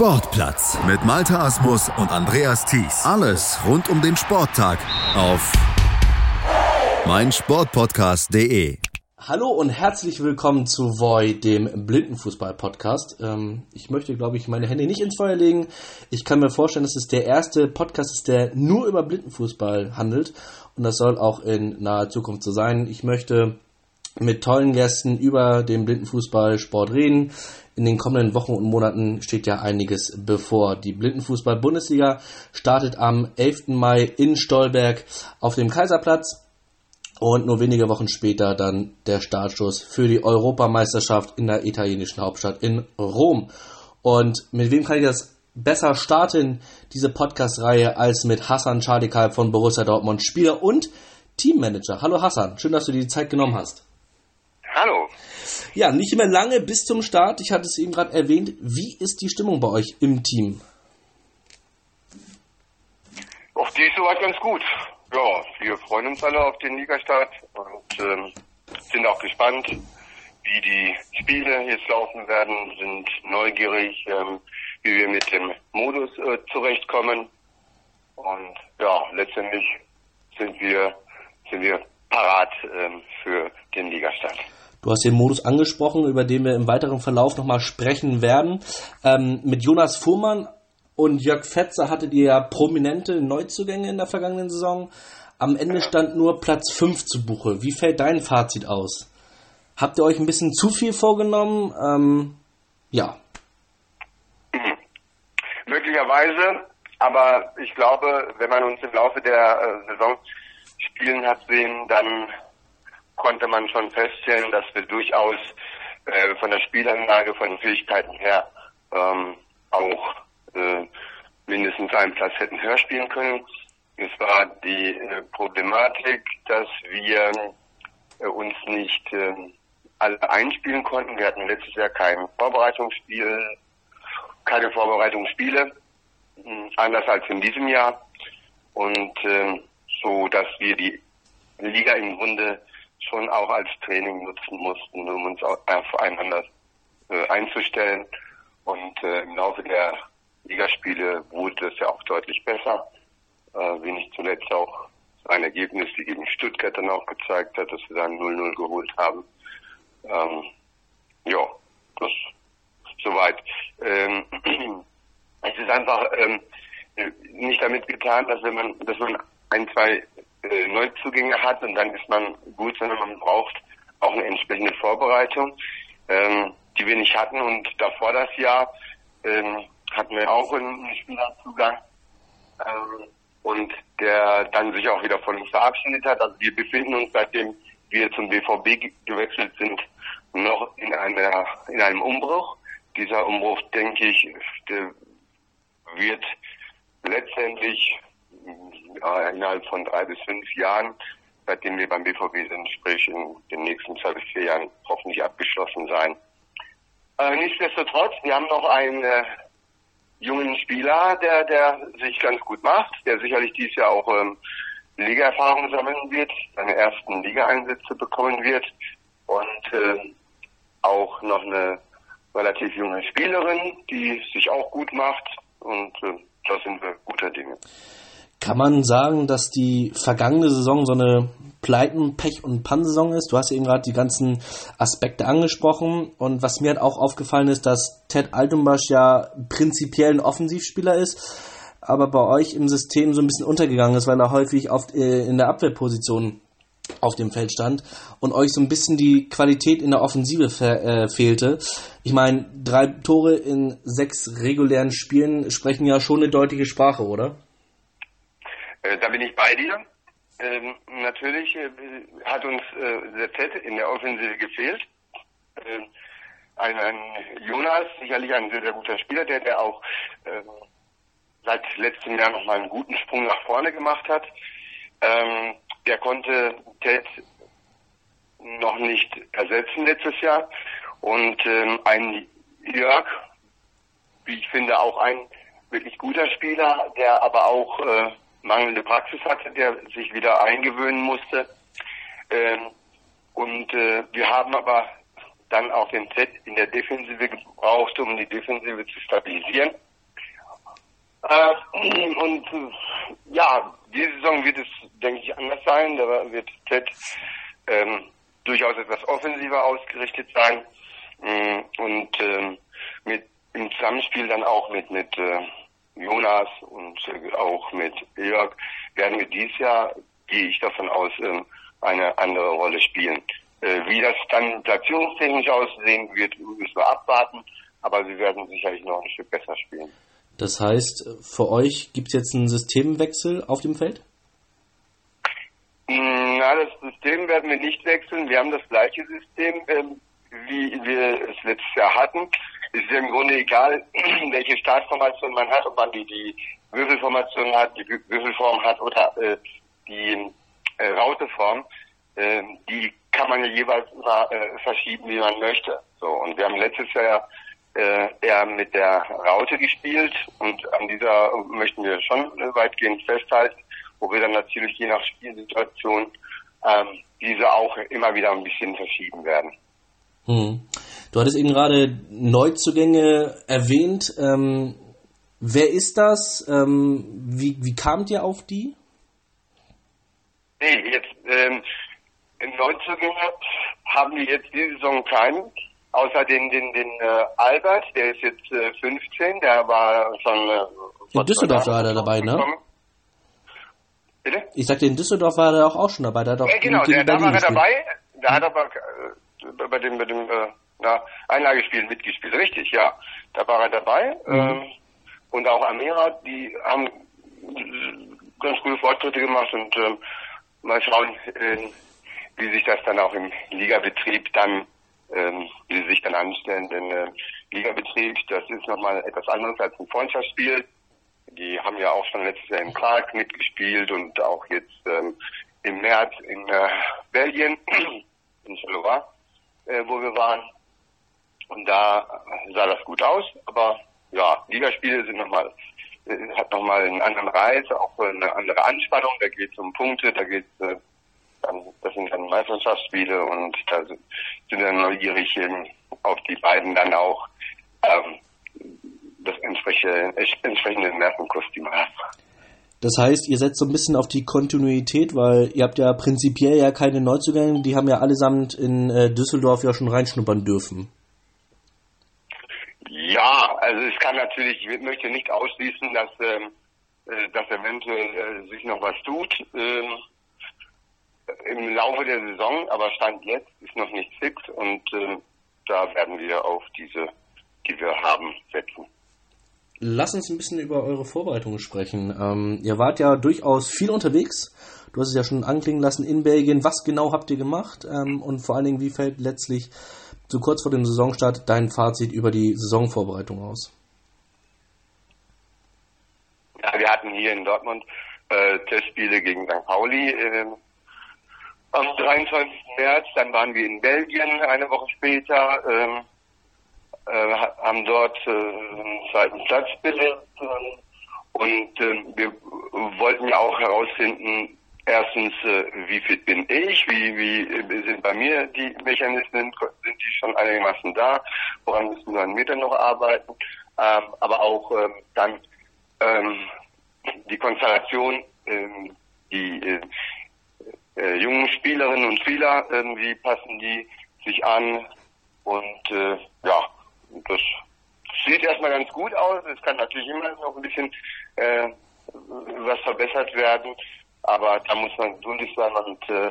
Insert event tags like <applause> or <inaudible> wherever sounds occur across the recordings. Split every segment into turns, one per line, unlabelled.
Sportplatz mit Malta Asmus und Andreas Thies. Alles rund um den Sporttag auf meinsportpodcast.de.
Hallo und herzlich willkommen zu Voy, dem Blindenfußball-Podcast. Ähm, ich möchte, glaube ich, meine Hände nicht ins Feuer legen. Ich kann mir vorstellen, dass es der erste Podcast ist, der nur über Blindenfußball handelt. Und das soll auch in naher Zukunft so sein. Ich möchte mit tollen Gästen über den Blindenfußball-Sport reden. In den kommenden Wochen und Monaten steht ja einiges bevor. Die Blindenfußball-Bundesliga startet am 11. Mai in Stolberg auf dem Kaiserplatz. Und nur wenige Wochen später dann der Startschuss für die Europameisterschaft in der italienischen Hauptstadt in Rom. Und mit wem kann ich das besser starten, diese Podcast-Reihe, als mit Hassan Schadikal von Borussia Dortmund, Spieler und Teammanager. Hallo Hassan, schön, dass du dir die Zeit genommen hast.
Hallo.
Ja, nicht mehr lange bis zum Start. Ich hatte es eben gerade erwähnt. Wie ist die Stimmung bei euch im Team?
Auch die ist soweit ganz gut. Ja, wir freuen uns alle auf den Ligastart und ähm, sind auch gespannt, wie die Spiele jetzt laufen werden, sind neugierig, ähm, wie wir mit dem Modus äh, zurechtkommen. Und ja, letztendlich sind wir, sind wir parat ähm, für den Ligastart.
Du hast den Modus angesprochen, über den wir im weiteren Verlauf nochmal sprechen werden. Ähm, mit Jonas Fuhrmann und Jörg Fetzer hattet ihr ja prominente Neuzugänge in der vergangenen Saison. Am Ende stand nur Platz 5 zu Buche. Wie fällt dein Fazit aus? Habt ihr euch ein bisschen zu viel vorgenommen? Ähm, ja. <clears throat>
Möglicherweise, aber ich glaube, wenn man uns im Laufe der äh, Saison spielen hat sehen, dann konnte man schon feststellen, dass wir durchaus äh, von der Spielanlage, von den Fähigkeiten her ähm, auch äh, mindestens einen Platz hätten höher spielen können. Es war die äh, Problematik, dass wir äh, uns nicht äh, alle einspielen konnten. Wir hatten letztes Jahr kein Vorbereitungsspiel, keine Vorbereitungsspiele, hm, anders als in diesem Jahr. Und ähm, so, dass wir die Liga im Grunde schon auch als Training nutzen mussten, um uns aufeinander äh, einzustellen. Und äh, im Laufe der Ligaspiele wurde es ja auch deutlich besser, äh, wie nicht zuletzt auch ein Ergebnis, wie gegen Stuttgart dann auch gezeigt hat, dass wir dann 0-0 geholt haben. Ähm, ja, das soweit. Ähm, <clears throat> es ist einfach ähm, nicht damit getan, dass wenn man, dass man ein, zwei äh, Neuzugänge hat und dann ist man gut, sondern man braucht auch eine entsprechende Vorbereitung, ähm, die wir nicht hatten. Und davor das Jahr ähm, hatten wir auch einen Spielerzugang ähm, und der dann sich auch wieder von uns verabschiedet hat. Also wir befinden uns, seitdem wir zum BVB gewechselt sind, noch in einer in einem Umbruch. Dieser Umbruch, denke ich, wird letztendlich innerhalb von drei bis fünf Jahren, seitdem wir beim BVB sind, sprich in den nächsten zwei bis vier Jahren hoffentlich abgeschlossen sein. Äh, nichtsdestotrotz, wir haben noch einen äh, jungen Spieler, der, der sich ganz gut macht, der sicherlich dieses Jahr auch ähm, Liga-Erfahrung sammeln wird, seine ersten Liga-Einsätze bekommen wird und äh, auch noch eine relativ junge Spielerin, die sich auch gut macht und äh, da sind wir guter Dinge.
Kann man sagen, dass die vergangene Saison so eine Pleiten, Pech und Pannsaison ist? Du hast eben gerade die ganzen Aspekte angesprochen und was mir halt auch aufgefallen ist, dass Ted Altumbasch ja prinzipiell ein Offensivspieler ist, aber bei euch im System so ein bisschen untergegangen ist, weil er häufig oft äh, in der Abwehrposition auf dem Feld stand und euch so ein bisschen die Qualität in der Offensive äh, fehlte. Ich meine, drei Tore in sechs regulären Spielen sprechen ja schon eine deutliche Sprache, oder?
Äh, da bin ich bei dir. Ähm, natürlich äh, hat uns äh, der Z in der Offensive gefehlt. Ähm, ein, ein, Jonas, sicherlich ein sehr, sehr guter Spieler, der, der auch ähm, seit letztem Jahr nochmal einen guten Sprung nach vorne gemacht hat. Ähm, der konnte Ted noch nicht ersetzen letztes Jahr. Und ähm, ein Jörg, wie ich finde, auch ein wirklich guter Spieler, der aber auch äh, mangelnde Praxis hatte, der sich wieder eingewöhnen musste. Ähm, und äh, wir haben aber dann auch den Z in der Defensive gebraucht, um die Defensive zu stabilisieren. Äh, <clears throat> und äh, ja, diese Saison wird es, denke ich, anders sein. Da wird Ted ähm, durchaus etwas offensiver ausgerichtet sein. Mm, und ähm, mit im Zusammenspiel dann auch mit mit äh, Jonas und äh, auch mit Jörg werden wir dieses Jahr, gehe ich davon aus, ähm, eine andere Rolle spielen. Äh, wie das dann platzierungstechnisch aussehen wird, müssen wir abwarten, aber sie werden sicherlich noch ein Stück besser spielen.
Das heißt, für euch gibt es jetzt einen Systemwechsel auf dem Feld?
Na, das System werden wir nicht wechseln. Wir haben das gleiche System, ähm, wie wir es letztes Jahr hatten. Es ist im Grunde egal, <clears throat> welche Startformation man hat, ob man die, die Würfelformation hat, die Würfelform hat oder äh, die äh, Rauteform. Äh, die kann man ja jeweils äh, verschieben, wie man möchte. So und wir haben letztes Jahr äh, eher mit der Raute gespielt und an dieser möchten wir schon äh, weitgehend festhalten, wo wir dann natürlich je nach Spielsituation ähm, diese auch immer wieder ein bisschen verschieben werden.
Hm. Du hattest eben gerade Neuzugänge erwähnt. Ähm, wer ist das? Ähm, wie, wie kamt ihr auf die?
Nee, jetzt ähm, Neuzugänge haben wir jetzt diese Saison keinen. Außer den, den, den äh, Albert, der ist jetzt äh, 15, der war schon. Äh,
in Düsseldorf war er dabei, ne?
Bitte?
Ich sagte, in Düsseldorf war er auch, auch schon dabei.
Der hat auch ja, genau, der, da war er dabei. Der hat aber äh, bei dem, bei dem äh, na, Einlagespiel mitgespielt. Richtig, ja. Da war er dabei. Mhm. Ähm, und auch Amira, die haben ganz gute Fortschritte gemacht und ähm, mal schauen, äh, wie sich das dann auch im Ligabetrieb dann, ähm, wie sie sich dann anstellen. Denn äh, Ligabetrieb, das ist nochmal etwas anderes als ein Freundschaftsspiel. Die haben ja auch schon letztes Jahr in Prag mitgespielt und auch jetzt ähm, im März in äh, Belgien, <clears throat> in Charleroi, äh, wo wir waren. Und da sah das gut aus, aber ja, Ligaspiele sind nochmal, äh, hat nochmal einen anderen Reiz, auch eine andere Anspannung, da geht es um Punkte, da geht es, äh, dann, das sind dann Meisterschaftsspiele und da sind, dann neugierig ähm, auf die beiden dann auch ähm, das entsprechende, entsprechende Nervenkostüm haben.
Das heißt, ihr setzt so ein bisschen auf die Kontinuität, weil ihr habt ja prinzipiell ja keine Neuzugänge, die haben ja allesamt in äh, Düsseldorf ja schon reinschnuppern dürfen.
Ja, also es kann natürlich, ich möchte nicht ausschließen, dass, ähm, äh, dass eventuell äh, sich noch was tut ähm, im Laufe der Saison, aber Stand jetzt ist noch nicht fix und äh, da werden wir auf diese, die wir haben, setzen.
Lass uns ein bisschen über eure Vorbereitungen sprechen. Ähm, ihr wart ja durchaus viel unterwegs. Du hast es ja schon anklingen lassen in Belgien. Was genau habt ihr gemacht? Ähm, und vor allen Dingen, wie fällt letztlich so kurz vor dem Saisonstart dein Fazit über die Saisonvorbereitung aus?
Ja, wir hatten hier in Dortmund äh, Testspiele gegen St. Pauli äh, am 23. März. Dann waren wir in Belgien eine Woche später. Ähm, äh, haben dort äh, einen zweiten Platz belegt und äh, wir wollten ja auch herausfinden, erstens, äh, wie fit bin ich, wie, wie sind bei mir die Mechanismen, sind die schon einigermaßen da, woran müssen wir an mir noch arbeiten, ähm, aber auch ähm, dann ähm, die Konstellation, ähm, die äh, äh, jungen Spielerinnen und Spieler, äh, wie passen die sich an? Und äh, ja, das sieht erstmal ganz gut aus. Es kann natürlich immer noch ein bisschen äh, was verbessert werden, aber da muss man geduldig sein und äh,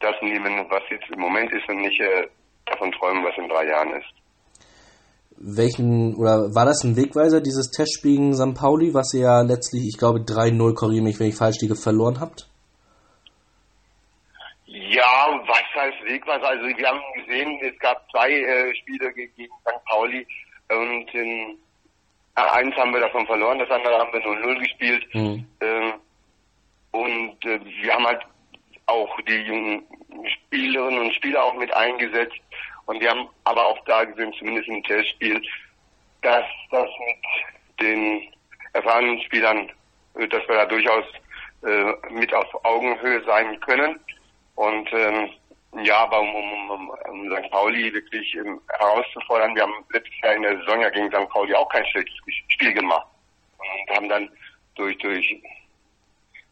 das nehmen, was jetzt im Moment ist und nicht äh, davon träumen, was in drei Jahren ist.
Welchen, oder war das ein Wegweiser, dieses Testspiel gegen St. Pauli, was ihr ja letztlich, ich glaube, 3-0, korrigiere mich, wenn ich falsch liege, verloren habt?
Ja, was heißt Wegweiser? Also wir haben gesehen, es gab zwei äh, Spiele gegen St. Pauli und in äh, eins haben wir davon verloren, das andere haben wir 0-0 gespielt. Mhm. Ähm, und äh, wir haben halt auch die jungen Spielerinnen und Spieler auch mit eingesetzt. Und wir haben aber auch da gesehen, zumindest im Testspiel, dass das mit den erfahrenen Spielern, äh, dass wir da durchaus äh, mit auf Augenhöhe sein können. Und ähm, ja, aber um, um, um, um St. Pauli wirklich ähm, herauszufordern, wir haben letztes Jahr in der Saison ja gegen St. Pauli auch kein schlechtes Spiel gemacht. Und haben dann durch, durch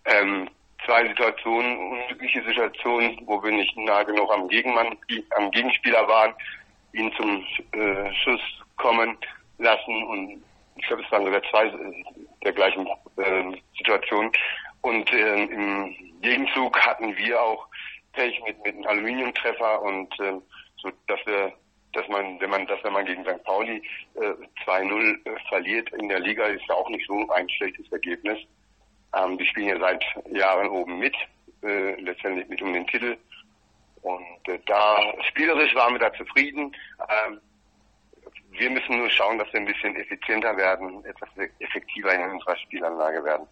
ähm, zwei Situationen, unglückliche Situationen, wo wir nicht nah genug am Gegenmann, am Gegenspieler waren, ihn zum äh, Schuss kommen lassen und ich glaube, es waren sogar zwei äh, der gleichen äh, Situationen. Und äh, im Gegenzug hatten wir auch Pech mit, mit einem Aluminiumtreffer und äh, so, dass wir dass man, wenn man, dass wenn man gegen St. Pauli äh, 2-0 äh, verliert in der Liga, ist ja auch nicht so ein schlechtes Ergebnis. Ähm, die spielen ja seit Jahren oben mit, äh, letztendlich mit um den Titel. Und äh, da spielerisch waren wir da zufrieden. Ähm, wir müssen nur schauen, dass wir ein bisschen effizienter werden, etwas effektiver in unserer Spielanlage werden.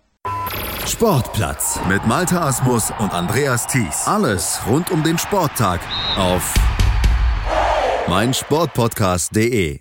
Sportplatz mit Malta Asmus und Andreas Thies. Alles rund um den Sporttag auf meinsportpodcast.de.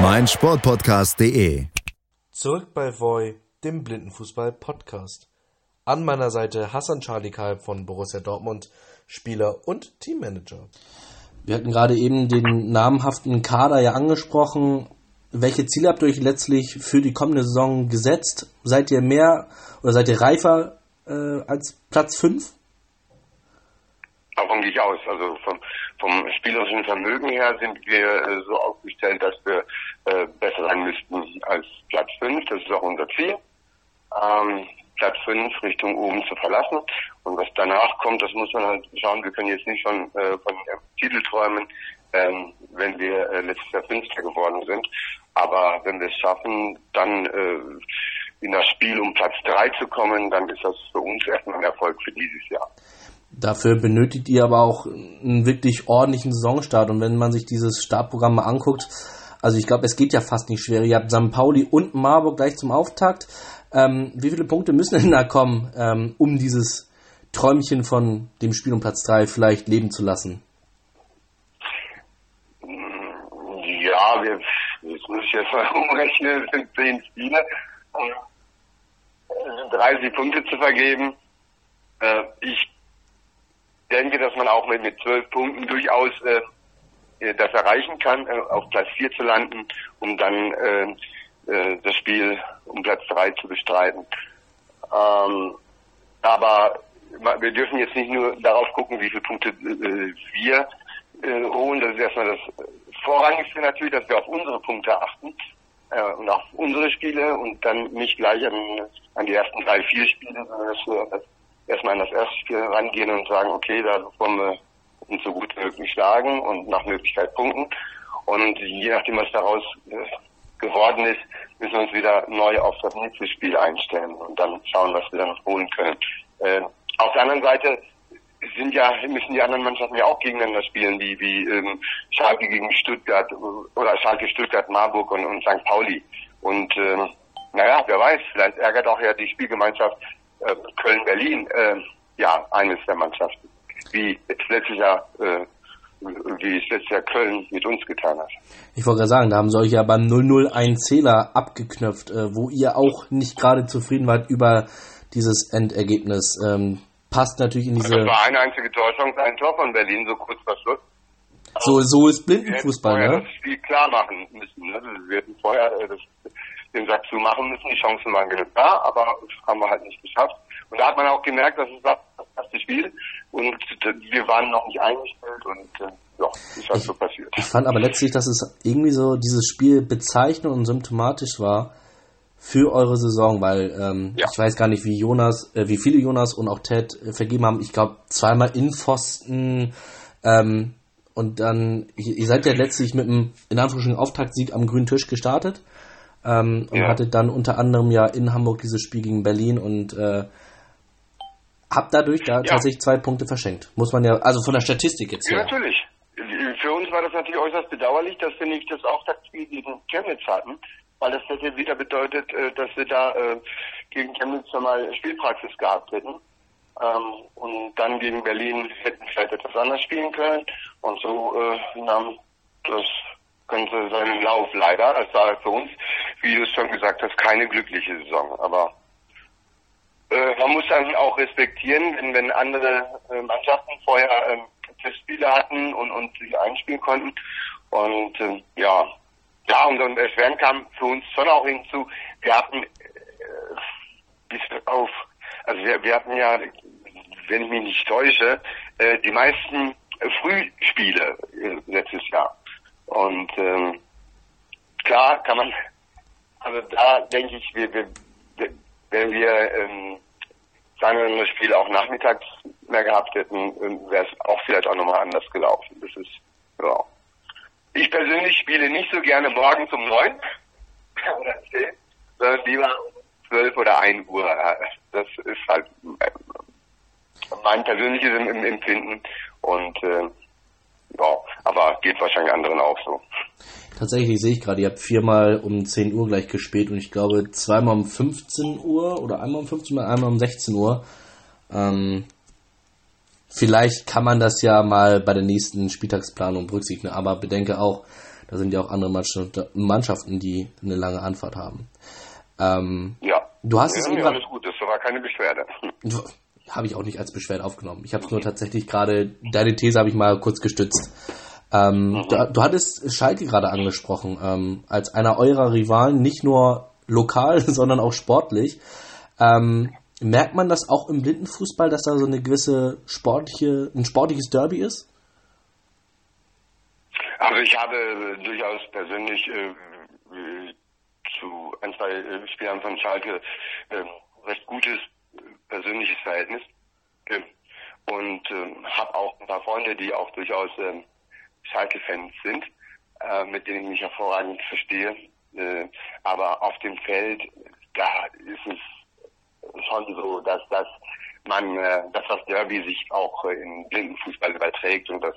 meinsportpodcast.de.
Zurück bei Voy, dem Blindenfußball-Podcast. An meiner Seite Hassan Charlie Kalb von Borussia Dortmund, Spieler und Teammanager. Wir hatten gerade eben den namhaften Kader ja angesprochen. Welche Ziele habt ihr euch letztlich für die kommende Saison gesetzt? Seid ihr mehr oder seid ihr reifer äh, als Platz 5?
Davon gehe ich aus. Also vom, vom spielerischen Vermögen her sind wir äh, so aufgestellt, dass wir äh, besser sein müssten als Platz 5. Das ist auch unser Ziel. Ähm, Platz 5 Richtung oben zu verlassen. Und was danach kommt, das muss man halt schauen. Wir können jetzt nicht schon äh, von Titel träumen, ähm, wenn wir äh, letztes Jahr Fünfter geworden sind. Aber wenn wir es schaffen, dann in das Spiel um Platz 3 zu kommen, dann ist das für uns erstmal ein Erfolg für dieses Jahr.
Dafür benötigt ihr aber auch einen wirklich ordentlichen Saisonstart. Und wenn man sich dieses Startprogramm mal anguckt, also ich glaube, es geht ja fast nicht schwer. Ihr habt St. Pauli und Marburg gleich zum Auftakt. Ähm, wie viele Punkte müssen denn da kommen, ähm, um dieses Träumchen von dem Spiel um Platz 3 vielleicht leben zu lassen?
Ja, wir, jetzt muss ich jetzt mal <laughs> umrechnen, es sind 10 Spiele. Sind 30 Punkte zu vergeben. Äh, ich denke, dass man auch mit, mit 12 Punkten durchaus äh, das erreichen kann, äh, auf Platz 4 zu landen, um dann äh, äh, das Spiel um Platz 3 zu bestreiten. Ähm, aber wir dürfen jetzt nicht nur darauf gucken, wie viele Punkte äh, wir äh, holen. Das ist erstmal das Vorrangigste natürlich, dass wir auf unsere Punkte achten äh, und auf unsere Spiele und dann nicht gleich an, an die ersten drei, vier Spiele, sondern dass wir erstmal an das erste Spiel rangehen und sagen, okay, da wollen wir uns so gut wie möglich schlagen und nach Möglichkeit punkten. Und je nachdem, was daraus äh, geworden ist, müssen wir uns wieder neu auf das nächste Spiel einstellen und dann schauen, was wir dann noch holen können. Äh, auf der anderen Seite sind ja, müssen die anderen Mannschaften ja auch gegeneinander spielen, wie, wie ähm, Schalke gegen Stuttgart oder Schalke, Stuttgart, Marburg und, und St. Pauli. Und ähm, naja, wer weiß, vielleicht ärgert auch ja die Spielgemeinschaft äh, Köln-Berlin äh, ja eines der Mannschaften, wie es letztes Jahr äh, wie es letztes Jahr Köln mit uns getan hat.
Ich wollte gerade sagen, da haben sie euch ja beim 0-0 einen Zähler abgeknöpft, äh, wo ihr auch nicht gerade zufrieden wart über dieses Endergebnis. Ähm, passt natürlich in diese.
Also das war eine einzige Torchance, ein Tor von Berlin, so kurz vor Schluss.
So, so ist Blindenfußball,
wir hätten
ne?
das Spiel klar machen müssen. Ne? Wir hätten vorher äh, das, den Sack zumachen müssen. Die Chancen waren genug da, aber haben wir halt nicht geschafft. Und da hat man auch gemerkt, dass es das erste Spiel und wir waren noch nicht eingestellt und äh, ja, ist halt so passiert.
Ich fand aber letztlich, dass es irgendwie so dieses Spiel bezeichnend und symptomatisch war für eure Saison, weil ähm,
Ja.
ich weiß gar nicht, wie Jonas, äh, wie viele Jonas und auch Ted äh, vergeben haben. Ich glaube zweimal in Pfosten ähm, und dann ihr, ihr seid ja letztlich mit einem in Anführungsstrichen Auftaktsieg am grünen Tisch gestartet ähm, und
Ja.
hattet dann unter anderem ja in Hamburg dieses Spiel gegen Berlin und äh, habt dadurch da tatsächlich zwei Punkte verschenkt. Muss man ja, also von der Statistik jetzt
Ja,
her.
natürlich. Für uns war das natürlich äußerst bedauerlich, dass wir nicht das Auftaktspiel gegen Chemnitz hatten, weil das hätte wieder bedeutet, äh, dass wir da äh, gegen Chemnitz schon mal Spielpraxis gehabt hätten. Ähm, und dann gegen Berlin hätten vielleicht etwas anders spielen können. Und so äh, nahm das Ganze seinen Lauf leider. Es war für uns, wie du es schon gesagt hast, keine glückliche Saison. Aber äh, man muss dann auch respektieren, wenn, wenn andere äh, Mannschaften vorher äh, Testspiele hatten und, und sich einspielen konnten. Und äh, ja, ja, und, und erschwerend kam für uns schon auch hinzu, wir hatten äh, bis auf, also wir, wir hatten ja, wenn ich mich nicht täusche, äh, die meisten Frühspiele äh, letztes Jahr. Und ähm, klar kann man, also da denke ich, wir, wir, wenn wir ähm, sagen wir, das Spiel auch nachmittags mehr gehabt hätten, ähm, wäre es auch vielleicht auch nochmal anders gelaufen. Das ist, ja. Ich persönlich spiele nicht so gerne morgens um neun <laughs> oder zehn, sondern lieber um zwölf oder ein Uhr. Das ist halt mein persönliches Empfinden und äh, ja, aber geht wahrscheinlich anderen auch so.
Tatsächlich sehe ich gerade, ihr habt viermal um 10 Uhr gleich gespielt und ich glaube zweimal um 15 Uhr oder einmal um 15 Uhr, einmal um 16 Uhr. Ähm, vielleicht kann man das ja mal bei der nächsten Spieltagsplanung berücksichtigen, aber bedenke auch, da sind ja auch andere Mannschaften, die eine lange Anfahrt haben. Ähm,
ja.
Du hast
ja,
es
ja, alles gut, das war keine Beschwerde. <laughs>
Habe ich auch nicht als Beschwerde aufgenommen. Ich habe es nur tatsächlich gerade, deine These habe ich mal kurz gestützt. Ähm, mhm. du, du, hattest Schalke gerade angesprochen, ähm, als einer eurer Rivalen, nicht nur lokal, <laughs> sondern auch sportlich. Ähm, merkt man das auch im Blindenfußball, dass da so eine gewisse sportliche, ein sportliches Derby ist?
Also ich habe durchaus persönlich äh, zu ein, zwei äh, Spielern von Schalke äh, recht gutes persönliches Verhältnis ähm, und ähm, habe auch ein paar Freunde, die auch durchaus ähm, Schalke-Fans sind, äh, mit denen ich mich hervorragend verstehe. Äh, aber auf dem Feld, da ist es schon so, dass das man, äh, das Derby sich auch äh, in Blindenfußball überträgt und das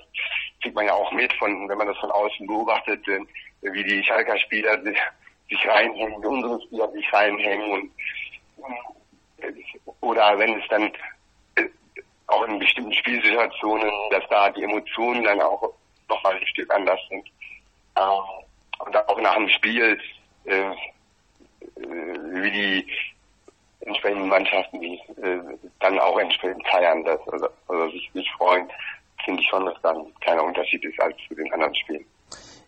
sieht man ja auch mit, von, wenn man das von außen beobachtet, äh, wie die Schalker Spieler <laughs> sich reinhängen, wie unsere Spieler sich reinhängen und äh, oder wenn es dann äh, auch in bestimmten Spielsituationen, dass da die Emotionen dann auch nochmal ein Stück anders sind. Ähm, und auch nach dem Spiel, äh, äh, wie die entsprechenden Mannschaften, die äh, dann auch entsprechend feiern, das, also, also sich, sich freuen, finde ich schon, dass dann keiner Unterschied ist als zu den anderen Spielen.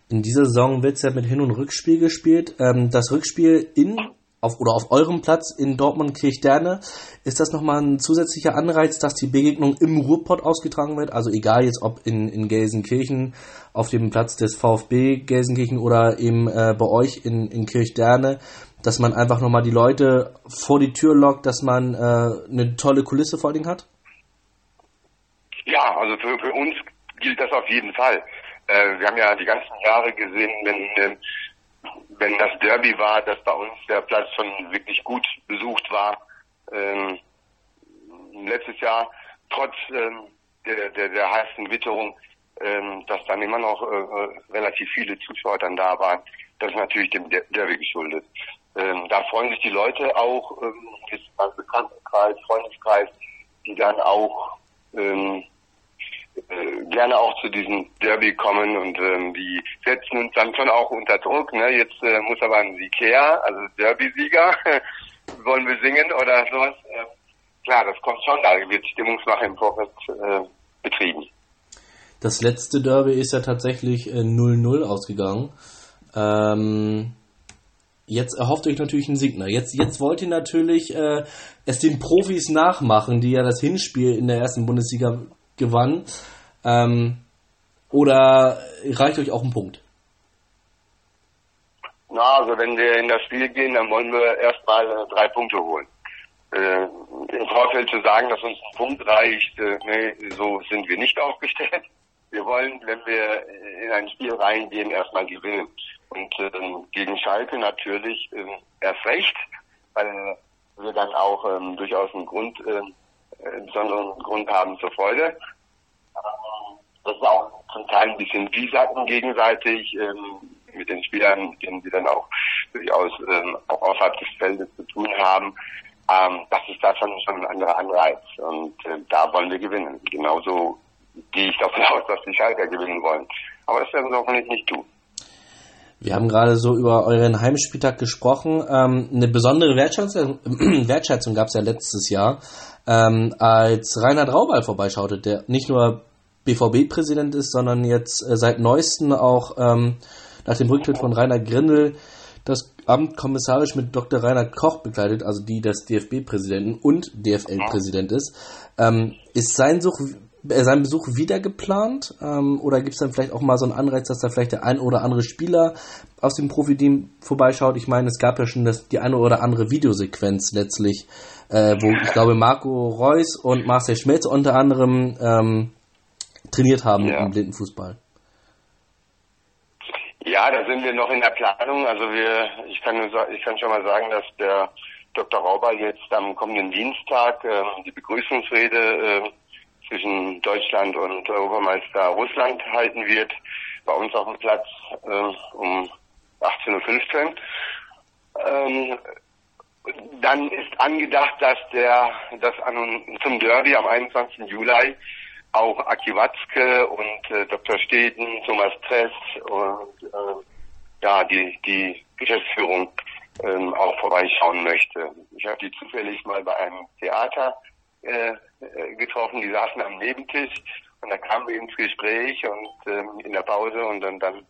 In dieser Saison wird es ja mit Hin- und Rückspiel gespielt. Ähm, das Rückspiel in auf, oder auf eurem Platz in Dortmund-Kirchderne, ist das nochmal ein zusätzlicher Anreiz, dass die Begegnung im Ruhrpott ausgetragen wird? Also egal jetzt ob in, in Gelsenkirchen, auf dem Platz des VfB Gelsenkirchen oder eben äh, bei euch in, in Kirchderne, dass man einfach nochmal die Leute vor die Tür lockt, dass man äh, eine tolle Kulisse vor Ding hat?
Ja, also für, für uns gilt das auf jeden Fall. Äh, wir haben ja die ganzen Jahre gesehen, wenn wenn das Derby war, dass bei uns der Platz schon wirklich gut besucht war. Ähm, letztes Jahr, trotz ähm, der, der, der heißen Witterung, ähm, dass dann immer noch äh, relativ viele Zuschauer dann da waren. Das ist natürlich dem Derby geschuldet. Ähm, da freuen sich die Leute auch, ähm, ist mein Bekanntenkreis, Freundeskreis, die dann auch ähm, äh, gerne auch zu diesem Derby kommen und ähm, die setzen uns dann schon auch unter Druck. Ne? Jetzt äh, muss aber ein Sieg her, also Derby-Sieger, <laughs> wollen wir singen oder sowas. Äh, klar, das kommt schon, da wird Stimmungsmache im Vorfeld äh, betrieben.
Das letzte Derby ist ja tatsächlich 0-0 äh, ausgegangen. Ähm, jetzt erhofft euch natürlich einen Signer. Jetzt, jetzt wollt ihr natürlich äh, es den Profis nachmachen, die ja das Hinspiel in der ersten Bundesliga gewann. Ähm, oder reicht euch auch ein Punkt?
Na, also wenn wir in das Spiel gehen, dann wollen wir erstmal äh, drei Punkte holen. Äh, Im Vorfeld zu sagen, dass uns ein Punkt reicht, äh, nee, so sind wir nicht <laughs> aufgestellt. Wir wollen, wenn wir in ein Spiel reingehen, erstmal gewinnen. Und ähm, gegen Schalke natürlich ähm, erst recht, weil wir dann auch ähm, durchaus einen Grund, ähm, äh, besonderen Grund haben zur Freude. Das ist auch zum Teil ein bisschen Wiesacken gegenseitig ähm, mit den Spielern, mit denen sie dann auch durchaus ähm, auch außerhalb des Feldes zu tun haben, ähm, das ist da schon, schon ein anderer Anreiz. Und äh, da wollen wir gewinnen. Genauso gehe ich davon <laughs> aus, dass die Schalker gewinnen wollen. Aber das werden sie hoffentlich nicht tun.
Wir haben gerade so über euren Heimspieltag gesprochen. Ähm, eine besondere Wertschätzung, <clears throat> Wertschätzung gab es ja letztes Jahr, ähm, als Reinhard Raubal vorbeischaute, der nicht nur BVB-Präsident ist, sondern jetzt äh, seit neuestem auch ähm, nach dem Rücktritt von Rainer Grindel das Amt kommissarisch mit Dr. Reinhard Koch begleitet, also die des DFB-Präsidenten und DFL-Präsident ist. Ähm, ist sein, Such, äh, sein Besuch wieder geplant? Ähm, oder gibt es dann vielleicht auch mal so einen Anreiz, dass da vielleicht der ein oder andere Spieler aus dem Profiteam vorbeischaut? Ich meine, es gab ja schon das, die eine oder andere Videosequenz letztlich, äh, wo ich glaube Marco Reus und Marcel Schmelz unter anderem ähm, trainiert haben ja. im Blindenfußball.
Ja, da sind wir noch in der Planung. Also wir, ich kann nur, ich kann schon mal sagen, dass der Dr. Rauber jetzt am kommenden Dienstag äh, die Begrüßungsrede äh, zwischen Deutschland und Europameister Russland halten wird, bei uns auf dem Platz äh, um 18.15 Uhr. Ähm, dann ist angedacht, dass der das an, zum Derby am 21. Juli auch Aki Watzke und äh, Dr. Steden, Thomas Tress und äh, ja, die, die Geschäftsführung ähm, auch vorbeischauen möchte. Ich habe die zufällig mal bei einem Theater äh, äh, getroffen, die saßen am Nebentisch und da kamen wir ins Gespräch und ähm, in der Pause und dann, dann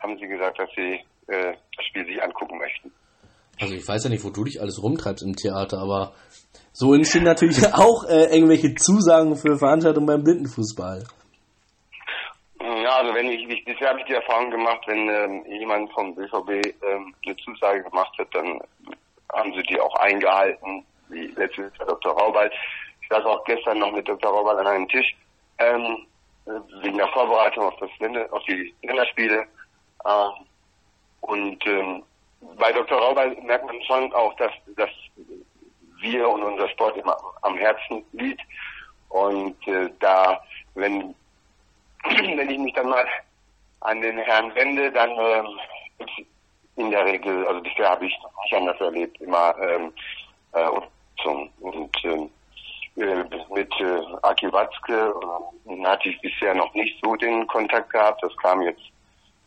haben sie gesagt, dass sie äh, das Spiel sich angucken möchten.
Also ich weiß ja nicht, wo du dich alles rumtreibst im Theater, aber so entstehen natürlich <laughs> auch äh, irgendwelche Zusagen für Veranstaltungen beim Blindenfußball.
Ja, also wenn ich, ich bisher habe ich die Erfahrung gemacht, wenn ähm, jemand vom BVB ähm, eine Zusage gemacht hat, dann haben sie die auch eingehalten, wie letztes Jahr Dr. Raubal. Ich saß auch gestern noch mit Dr. Raubal an einem Tisch, ähm, wegen der Vorbereitung auf, das auf die Länderspiele. Ähm, und ähm, bei Dr. Raubal merkt man schon auch, dass, dass wir und unser Sport immer am Herzen liegt. Und äh, da, wenn, <clears throat> wenn ich mich dann mal an den Herrn wende, dann ähm, in der Regel, also bisher habe ich nicht anders erlebt, immer ähm, äh, und, und ähm, äh, mit äh, Aki Watzke äh, hatte ich bisher noch nicht so den Kontakt gehabt. Das kam jetzt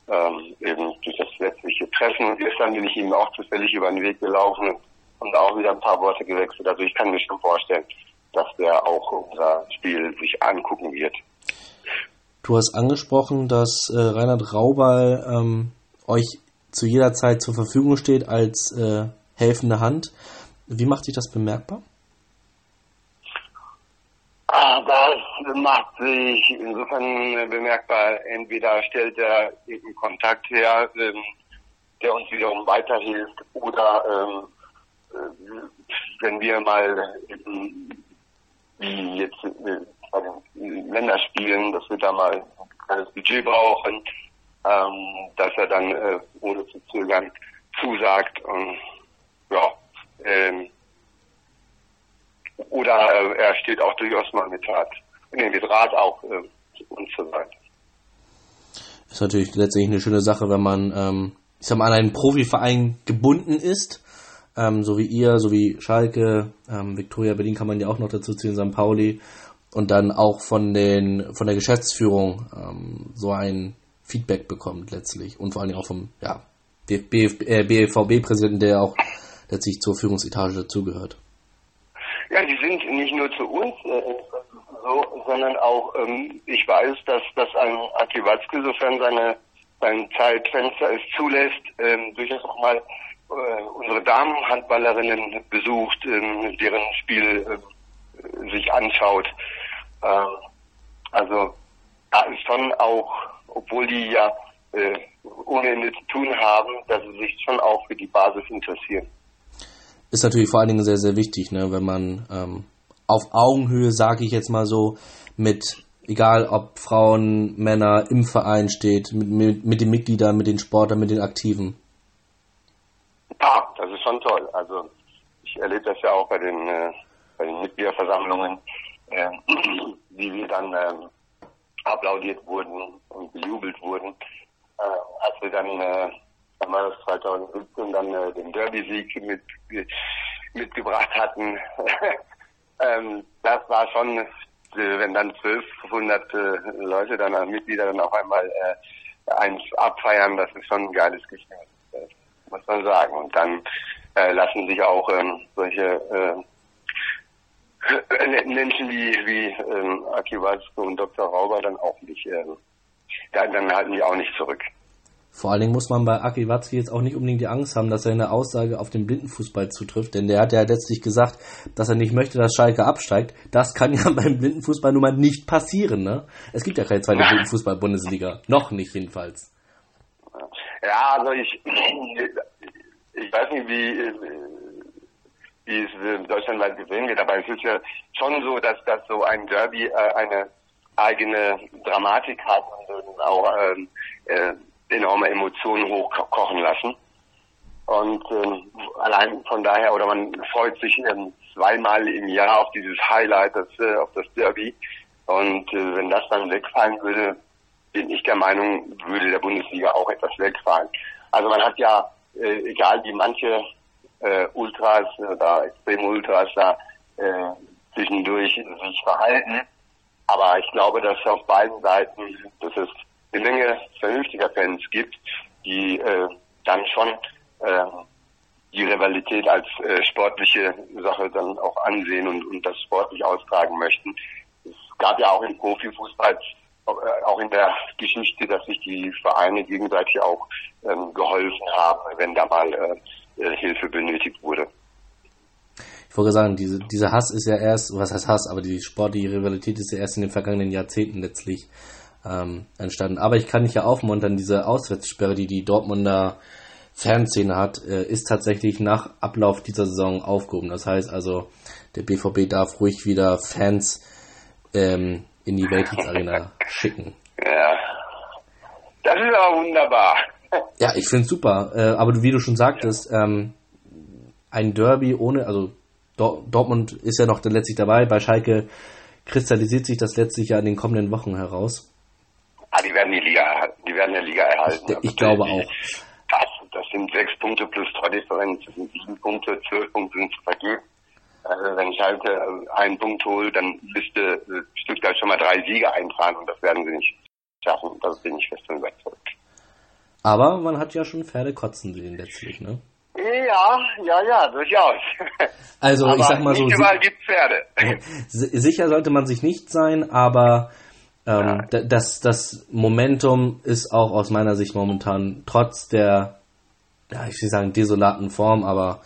ähm, eben durch das letztliche Treffen. Und gestern bin ich ihm auch zufällig über den Weg gelaufen und auch wieder ein paar Worte gewechselt. Also ich kann mir schon vorstellen, dass der auch unser Spiel sich angucken wird.
Du hast angesprochen, dass äh, Reinhard Raubal ähm, euch zu jeder Zeit zur Verfügung steht als äh, helfende Hand. Wie macht sich das bemerkbar?
Das macht sich insofern bemerkbar. Entweder stellt er einen Kontakt her, ähm, der uns wiederum weiterhilft, oder ähm, wenn wir mal wie jetzt äh, bei den Länderspielen, dass wir da mal ein kleines Budget brauchen, ähm, dass er dann äh, ohne zu zögern zusagt und ja, oder äh, er steht auch durchaus mal mit Rat, nee, mit Rat auch äh, und so weiter.
Ist natürlich letztendlich eine schöne Sache, wenn man, ähm, ich sag mal, an einen Profiverein gebunden ist ähm, so wie ihr, so wie Schalke, ähm, Victoria Berlin kann man ja auch noch dazu ziehen, St. Pauli und dann auch von den von der Geschäftsführung ähm, so ein Feedback bekommt letztlich und vor allem auch vom ja, BVB-Präsidenten, der auch letztlich zur Führungsetage dazugehört.
Ja, die sind nicht nur zu uns äh, so, sondern auch, ähm, ich weiß, dass, dass ein Aki Watzke, sofern seine, sein Zeitfenster es zulässt, ähm, durchaus auch mal äh, unsere Damenhandballerinnen besucht, ähm, deren Spiel äh, sich anschaut. Ähm, also da ist schon auch, obwohl die ja äh, ohne Ende zu tun haben, dass sie sich schon auch für die Basis interessieren.
Ist natürlich vor allen Dingen sehr, sehr wichtig, ne, wenn man ähm, auf Augenhöhe, sage ich jetzt mal so, mit egal ob Frauen, Männer im Verein steht, mit, mit, mit den Mitgliedern, mit den Sportlern, mit den Aktiven.
Ja, das ist schon toll. Also ich erlebe das ja auch bei den, äh, bei den Mitgliederversammlungen, äh, <clears throat> wie wir dann äh, applaudiert wurden und bejubelt wurden, äh, als wir dann äh, dann war das 2017 dann äh, den Derby-Sieg mit, mitgebracht hatten. <laughs> ähm, das war schon, äh, wenn dann 1200 äh, Leute dann als Mitglieder dann auf einmal äh, eins abfeiern, das ist schon ein geiles Gefühl, äh, muss man sagen. Und dann äh, lassen sich auch ähm, solche äh, <laughs> Menschen wie, wie ähm, Aki Watzke und Dr. Rauber dann auch nicht, äh, dann halten die auch nicht zurück.
Vor allen Dingen muss man bei Aki Watzki jetzt auch nicht unbedingt die Angst haben, dass seine Aussage auf den Blindenfußball zutrifft, denn der hat ja letztlich gesagt, dass er nicht möchte, dass Schalke absteigt. Das kann <laughs> ja beim Blindenfußball nun mal nicht passieren, ne? Es gibt ja keine zweite Blindenfußball-Bundesliga. Noch nicht jedenfalls.
Ja, also ich, ich weiß nicht, wie, wie es deutschlandweit gesehen wird, aber es ist ja schon so, dass, dass so ein Derby äh, eine eigene Dramatik hat und auch ähm, äh, enorme Emotionen hochkochen lassen. Und ähm, allein von daher, oder man freut sich ähm, zweimal im Jahr auf dieses Highlight, das, äh, auf das Derby. Und äh, wenn das dann wegfallen würde, bin ich der Meinung, würde der Bundesliga auch etwas wegfallen. Also man hat ja, äh, egal wie manche äh, Ultras oder Extrem-Ultras da äh, zwischendurch sich verhalten, aber ich glaube, dass auf beiden Seiten, dass es eine Menge vernünftiger Fans gibt, die äh, dann schon äh, die Rivalität als äh, sportliche Sache dann auch ansehen und, und das sportlich austragen möchten. Es gab ja auch im Profifußball, äh, auch in der Geschichte, dass sich die Vereine gegenseitig auch ähm, geholfen haben, wenn da mal äh, äh Hilfe benötigt wurde.
Ich wollte sagen, diese, dieser Hass ist ja erst, was heißt Hass, aber die sportliche Rivalität ist ja erst in den vergangenen Jahrzehnten letztlich ähm, entstanden. Aber ich kann nicht ja aufmuntern, diese Auswärtssperre, die die Dortmunder Fanszene hat, äh, ist tatsächlich nach Ablauf dieser Saison aufgehoben. Das heißt also, der BVB darf ruhig wieder Fans ähm, in die Weltkriegsarena <laughs> schicken.
Ja, das ist aber wunderbar. <laughs>
Ja, ich finde es super. Äh, aber wie du schon sagtest, ähm, ein Derby ohne, also Dortmund ist ja noch letztlich dabei. Bei Schalke kristallisiert sich das letztlich ja in den kommenden Wochen heraus.
Ah, die werden die Liga, die werden die Liga erhalten.
Ich, ich glaube
die,
auch.
Das, das sind sechs Punkte plus Tordifferenz, das sind sieben Punkte, zwölf Punkte sind zu vergeben. Also wenn Schalke äh, einen Punkt holt, dann müsste äh, Stuttgart schon mal drei Siege eintragen und das werden sie nicht schaffen. Das bin ich fest überzeugt.
Aber man hat ja schon Pferde kotzen sehen letztlich, ne?
Ja, ja, ja, durchaus.
Also
aber
ich sag mal so.
Nicht überall gibt Pferde. <laughs>
Sicher sollte man sich nicht sein, aber ähm, ja. das, das Momentum ist auch aus meiner Sicht momentan trotz der, ja, ich will sagen, desolaten Form, aber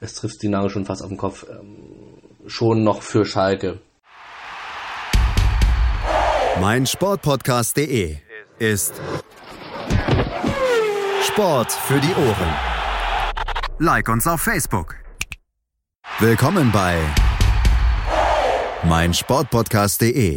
es trifft die Nagel schon fast auf den Kopf, ähm, schon noch für Schalke.
Mein Sportpodcast.de ist Sport für die Ohren. Like uns auf Facebook. Willkommen bei mein Sportpodcast.de.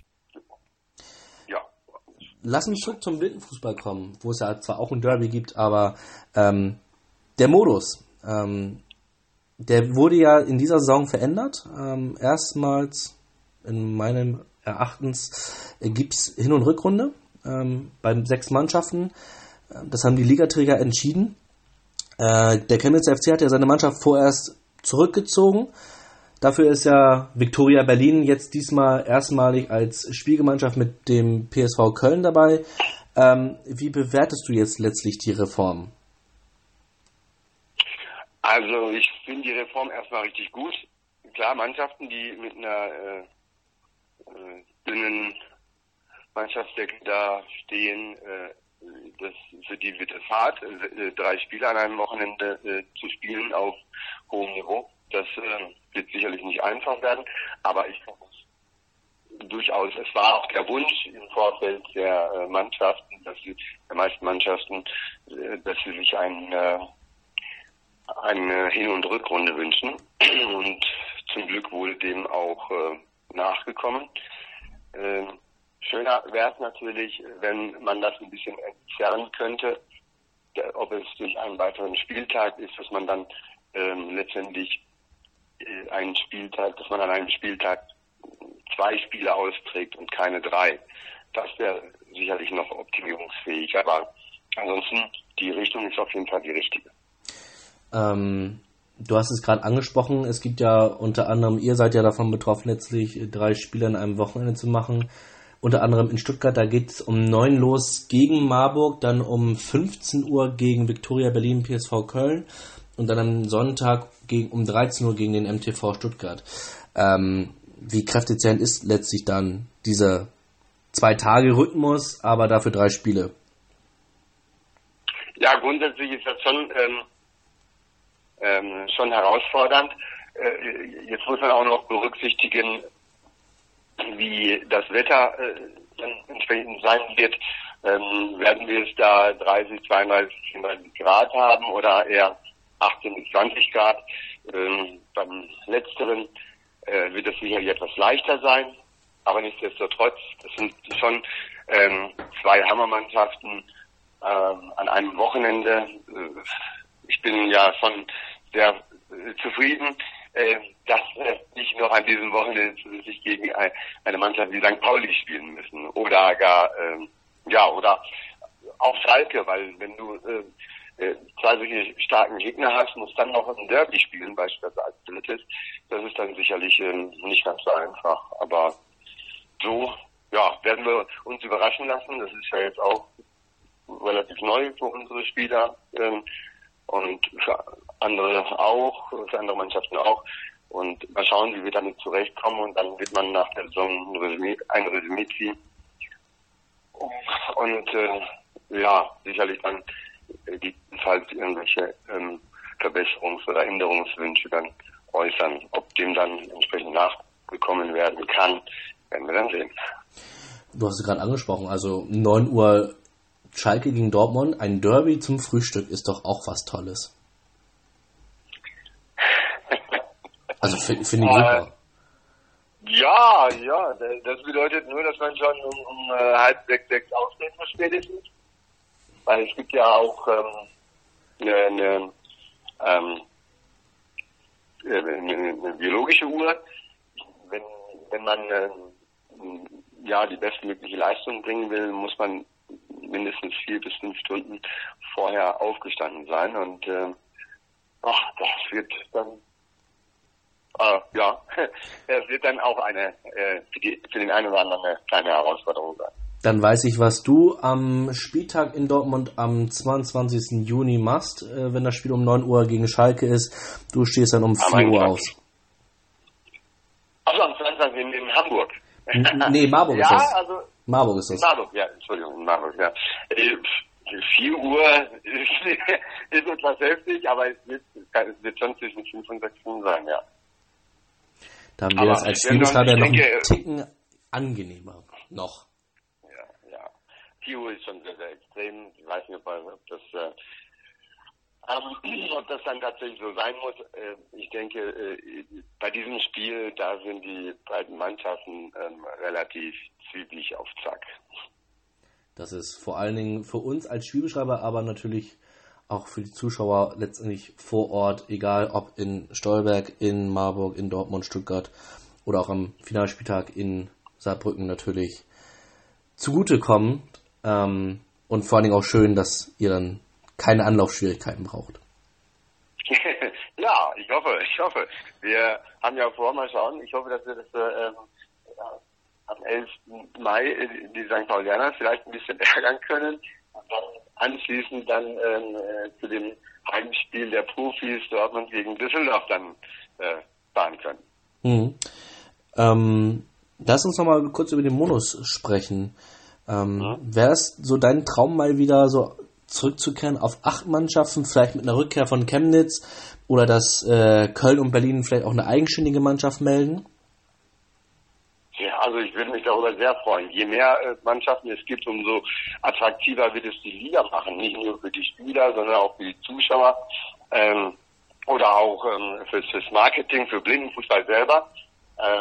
lass uns zurück zum Blindenfußball kommen, wo es ja zwar auch ein Derby gibt, aber ähm, der Modus, ähm, der wurde ja in dieser Saison verändert. Ähm, erstmals in meinem Erachtens gibt es Hin- und Rückrunde ähm, bei sechs Mannschaften. Ähm, das haben die Ligaträger entschieden. Äh, der Chemnitzer FC hat ja seine Mannschaft vorerst zurückgezogen Dafür ist ja Viktoria Berlin jetzt diesmal erstmalig als Spielgemeinschaft mit dem PSV Köln dabei. Ähm, wie bewertest du jetzt letztlich die Reform?
Also ich finde die Reform erstmal richtig gut. Klar, Mannschaften, die mit einer äh, äh, dünnen Mannschaftsdecke da stehen, äh, das, für die wird es hart, äh, drei Spiele an einem Wochenende äh, zu spielen auf hohem Niveau. Das äh, wird sicherlich nicht einfach werden, aber ich durchaus, es war auch der Wunsch im Vorfeld der äh, Mannschaften, dass sie, der meisten Mannschaften, äh, dass sie sich ein, äh, eine Hin- und Rückrunde wünschen. <clears throat> Und zum Glück wurde dem auch äh, nachgekommen. Äh, schöner wäre es natürlich, wenn man das ein bisschen entzerren könnte, ob es durch einen weiteren Spieltag ist, dass man dann ähm, letztendlich einen Spieltag, dass man an einem Spieltag zwei Spiele austrägt und keine drei. Das wäre sicherlich noch optimierungsfähig, aber ansonsten die Richtung ist auf jeden Fall die richtige.
Ähm, du hast es gerade angesprochen, es gibt ja unter anderem, ihr seid ja davon betroffen, letztlich drei Spiele an einem Wochenende zu machen. Unter anderem in Stuttgart, da geht es um 9 los gegen Marburg, dann um 15 Uhr gegen Viktoria Berlin, PSV Köln und dann am Sonntag gegen, um 13 Uhr gegen den MTV Stuttgart. Ähm, wie kräftezehrend ist letztlich dann dieser zwei Tage Rhythmus, aber dafür drei Spiele?
Ja, grundsätzlich ist das schon, ähm, ähm, schon herausfordernd. Äh, jetzt muss man auch noch berücksichtigen, wie das Wetter äh, entsprechend sein wird. Ähm, werden wir es da 30, 32, 34 Grad haben oder eher 18 bis 20 Grad? Ähm, beim letzteren äh, wird es sicherlich etwas leichter sein, aber nichtsdestotrotz, das sind schon ähm, zwei Hammermannschaften ähm, an einem Wochenende. Äh, ich bin ja schon sehr äh, zufrieden, äh, dass äh, nicht nur an diesem Wochenende sich gegen ein, eine Mannschaft wie St. Pauli spielen müssen oder gar ähm, ja oder auch Schalke, weil wenn du äh, äh, zwei solche starken Gegner hast, musst dann noch ein Derby spielen, beispielsweise als drittes. Das ist dann sicherlich äh, nicht ganz so einfach. Aber so, ja, werden wir uns überraschen lassen. Das ist ja jetzt auch relativ neu für unsere Spieler ähm, und für andere auch, für andere Mannschaften auch. Und mal schauen, wie wir damit zurechtkommen und dann wird man nach der Saison ein Resümee, ein Resümee ziehen. Und äh, ja, sicherlich dann gegebenenfalls irgendwelche ähm, Verbesserungs- oder Änderungswünsche dann äußern. Ob dem dann entsprechend nachgekommen werden kann, werden wir dann sehen.
Du hast es gerade angesprochen, also 9 Uhr Schalke gegen Dortmund, ein Derby zum Frühstück ist doch auch was Tolles. Also finde find ich super.
Ja, ja, das bedeutet nur, dass man schon um, um äh, halb sechs, sechs aufsteht, spätestens. Weil es gibt ja auch ähm, eine, ähm, eine, eine biologische Uhr. Wenn, wenn man ähm, ja die bestmögliche Leistung bringen will, muss man mindestens vier bis fünf Stunden vorher aufgestanden sein und äh, ach, das wird dann äh, ja, <laughs> es wird dann auch eine äh, für, die, für den einen oder anderen eine kleine Herausforderung sein.
Dann weiß ich, was du am Spieltag in Dortmund am 22. Juni machst, äh, wenn das Spiel um 9 Uhr gegen Schalke ist. Du stehst dann um 4 Uhr aus.
Also am 22. in, in Hamburg.
N nee, Marburg
ja,
ist das.
Also,
Marburg ist das.
Marburg, ja, Entschuldigung, in Marburg, ja. Äh, 4 Uhr ist, <laughs> ist etwas heftig, aber es wird, es wird schon zwischen 5 und 6 Stunden sein, ja.
Da haben wir das als Spielbeschreiber noch einen Ticken angenehmer. Noch.
Ja, ja. 4 Uhr ist schon sehr, sehr extrem. Ich weiß nicht, ob das, äh, ähm, <clears throat> ob das dann tatsächlich so sein muss. Äh, ich denke, äh, bei diesem Spiel, da sind die beiden Mannschaften ähm, relativ zügig auf Zack.
Das ist vor allen Dingen für uns als Spielbeschreiber, aber natürlich auch für die Zuschauer letztendlich vor Ort, egal ob in Stolberg, in Marburg, in Dortmund, Stuttgart oder auch am Finalspieltag in Saarbrücken natürlich zugutekommt. Ähm, und vor allen Dingen auch schön, dass ihr dann keine Anlaufschwierigkeiten braucht. <laughs>
ja, ich hoffe, ich hoffe. Wir haben ja vor, mal schauen, ich hoffe, dass wir das äh, am 11. Mai die St. Paulianer vielleicht ein bisschen <laughs> ärgern können und dann anschließend dann ähm, äh, zu dem Heimspiel der Profis Dortmund gegen Düsseldorf dann äh, fahren können.
Mhm. Ähm, lass uns nochmal kurz über den Modus sprechen. Ähm, ja. Wäre es so dein Traum mal wieder so zurückzukehren auf acht Mannschaften, vielleicht mit einer Rückkehr von Chemnitz oder dass äh, Köln und Berlin vielleicht auch eine eigenständige Mannschaft melden?
Ja, also ich würde mich darüber sehr freuen. Je mehr äh, Mannschaften es gibt, umso attraktiver wird es die Liga machen. Nicht nur für die Spieler, sondern auch für die Zuschauer. Ähm, oder auch ähm, fürs, fürs Marketing, für Blindenfußball selber, äh,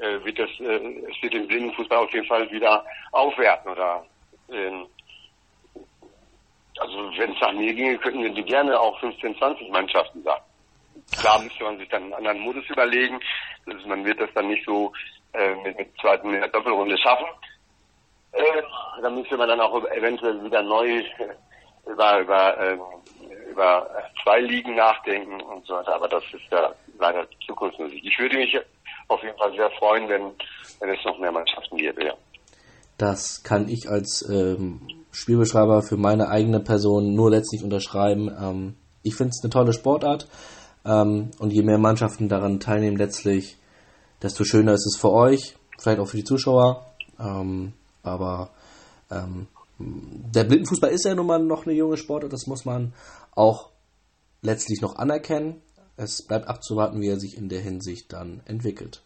äh, wird das, äh, es wird den Blindenfußball auf jeden Fall wieder aufwerten oder ähm, also wenn es nach mir ginge, könnten wir die gerne auch 15, 20 Mannschaften sagen. Klar müsste man sich dann einen anderen Modus überlegen. Also man wird das dann nicht so äh, mit, mit zweiten in der Doppelrunde schaffen. Äh, da müsste man dann auch eventuell wieder neu äh, über über äh, über zwei Ligen nachdenken und so weiter. Aber das ist ja leider Zukunftsmusik. Ich würde mich auf jeden Fall sehr freuen, wenn wenn es noch mehr Mannschaften gäbe. Ja.
Das kann ich als ähm, Spielbeschreiber für meine eigene Person nur letztlich unterschreiben. Ähm, ich finde es eine tolle Sportart ähm, und je mehr Mannschaften daran teilnehmen letztlich, desto schöner ist es für euch, vielleicht auch für die Zuschauer. Ähm, aber ähm, der Blindenfußball ist ja nun mal noch eine junge Sportart, das muss man auch letztlich noch anerkennen. Es bleibt abzuwarten, wie er sich in der Hinsicht dann entwickelt.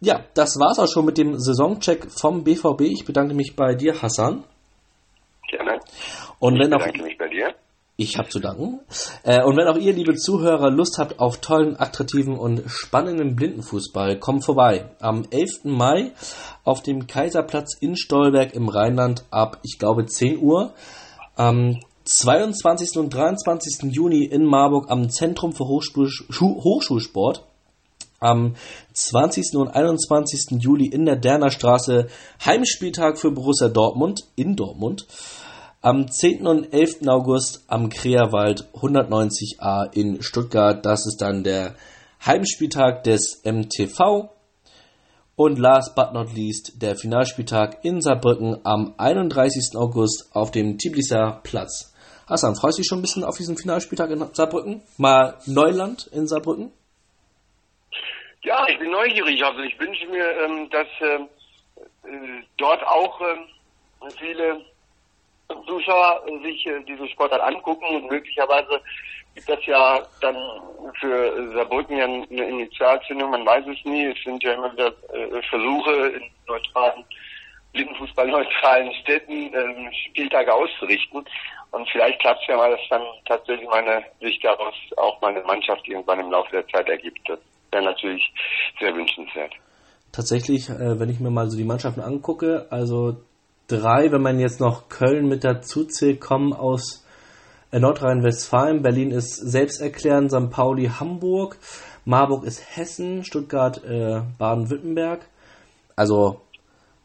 Ja, das war's auch schon mit dem Saisoncheck vom BVB. Ich bedanke mich bei dir, Hassan.
Gerne.
Und
ich
wenn auch
bedanke mich bei dir.
ich habe zu danken. Äh, und wenn auch ihr, liebe Zuhörer, Lust habt auf tollen, attraktiven und spannenden Blindenfußball, kommt vorbei. Am 11. Mai auf dem Kaiserplatz in Stolberg im Rheinland ab, ich glaube, 10 Uhr. Am 22. und 23. Juni in Marburg am Zentrum für Hochschul Schu Hochschulsport. Am 20. und 21. Juli in der Derner Straße Heimspieltag für Borussia Dortmund in Dortmund. Am 10. und 11. August am Kreerwald 190a in Stuttgart. Das ist dann der Heimspieltag des MTV. Und last but not least der Finalspieltag in Saarbrücken am 31. August auf dem Tbiliser Platz. Hassan, freust du dich schon ein bisschen auf diesen Finalspieltag in Saarbrücken? Mal Neuland in Saarbrücken?
Ja, ich bin neugierig. Also ich wünsche mir, ähm, dass ähm, äh, dort auch ähm, viele Zuschauer äh, sich äh, diese Sportart angucken und möglicherweise gibt das ja dann für Saarbrücken ja eine Initialzündung, man weiß es nie. Es sind ja immer wieder äh, Versuche in neutralen, Blindenfußball-neutralen Städten ähm, Spieltage auszurichten. Und vielleicht klappt es ja mal, dass dann tatsächlich meine sich daraus auch meine Mannschaft irgendwann im Laufe der Zeit ergibt. Das wäre natürlich sehr wünschenswert.
Tatsächlich, äh, wenn ich mir mal so die Mannschaften angucke, also drei, wenn man jetzt noch Köln mit dazu zählt, kommen aus äh, Nordrhein-Westfalen. Berlin ist selbsterklärend, St. Pauli Hamburg, Marburg ist Hessen, Stuttgart äh, Baden-Württemberg. Also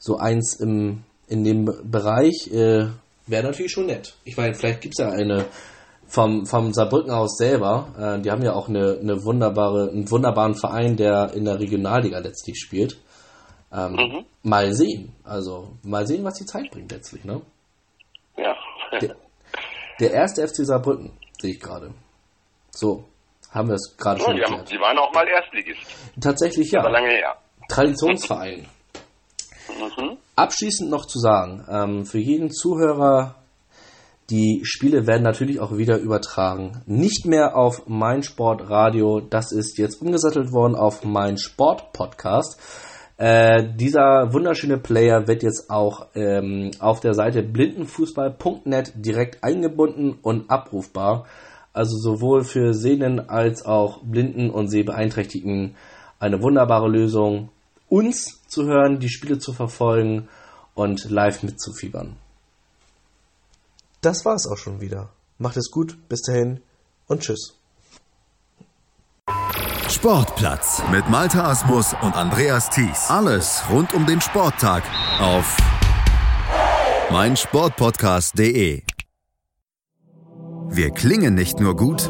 so eins im, in dem Bereich äh, wäre natürlich schon nett. Ich meine, vielleicht gibt es ja eine vom, vom Saarbrücken aus selber. Äh, die haben ja auch eine, eine wunderbare, einen wunderbaren Verein, der in der Regionalliga letztlich spielt. Ähm,
Mhm.
Mal sehen. Also mal sehen, was die Zeit bringt letztlich, ne?
Ja.
Der, der erste FC Saarbrücken, sehe ich gerade. So, haben wir es gerade
Ja,
schon
die, haben, die waren auch mal Erstligist.
Tatsächlich ja.
Aber lange her.
Traditionsverein.
Mhm.
Abschließend noch zu sagen, ähm, für jeden Zuhörer, die Spiele werden natürlich auch wieder übertragen. Nicht mehr auf mein Sportradio, das ist jetzt umgesattelt worden auf mein Sport Podcast. Äh, dieser wunderschöne Player wird jetzt auch ähm, auf der Seite blindenfußball.net direkt eingebunden und abrufbar. Also sowohl für Sehnen als auch Blinden und Sehbeeinträchtigten eine wunderbare Lösung, uns zu hören, die Spiele zu verfolgen und live mitzufiebern. Das war's auch schon wieder. Macht es gut, bis dahin und tschüss.
Sportplatz mit Malta Asmus und Andreas Thies. Alles rund um den Sporttag auf meinsportpodcast.de. Wir klingen nicht nur gut,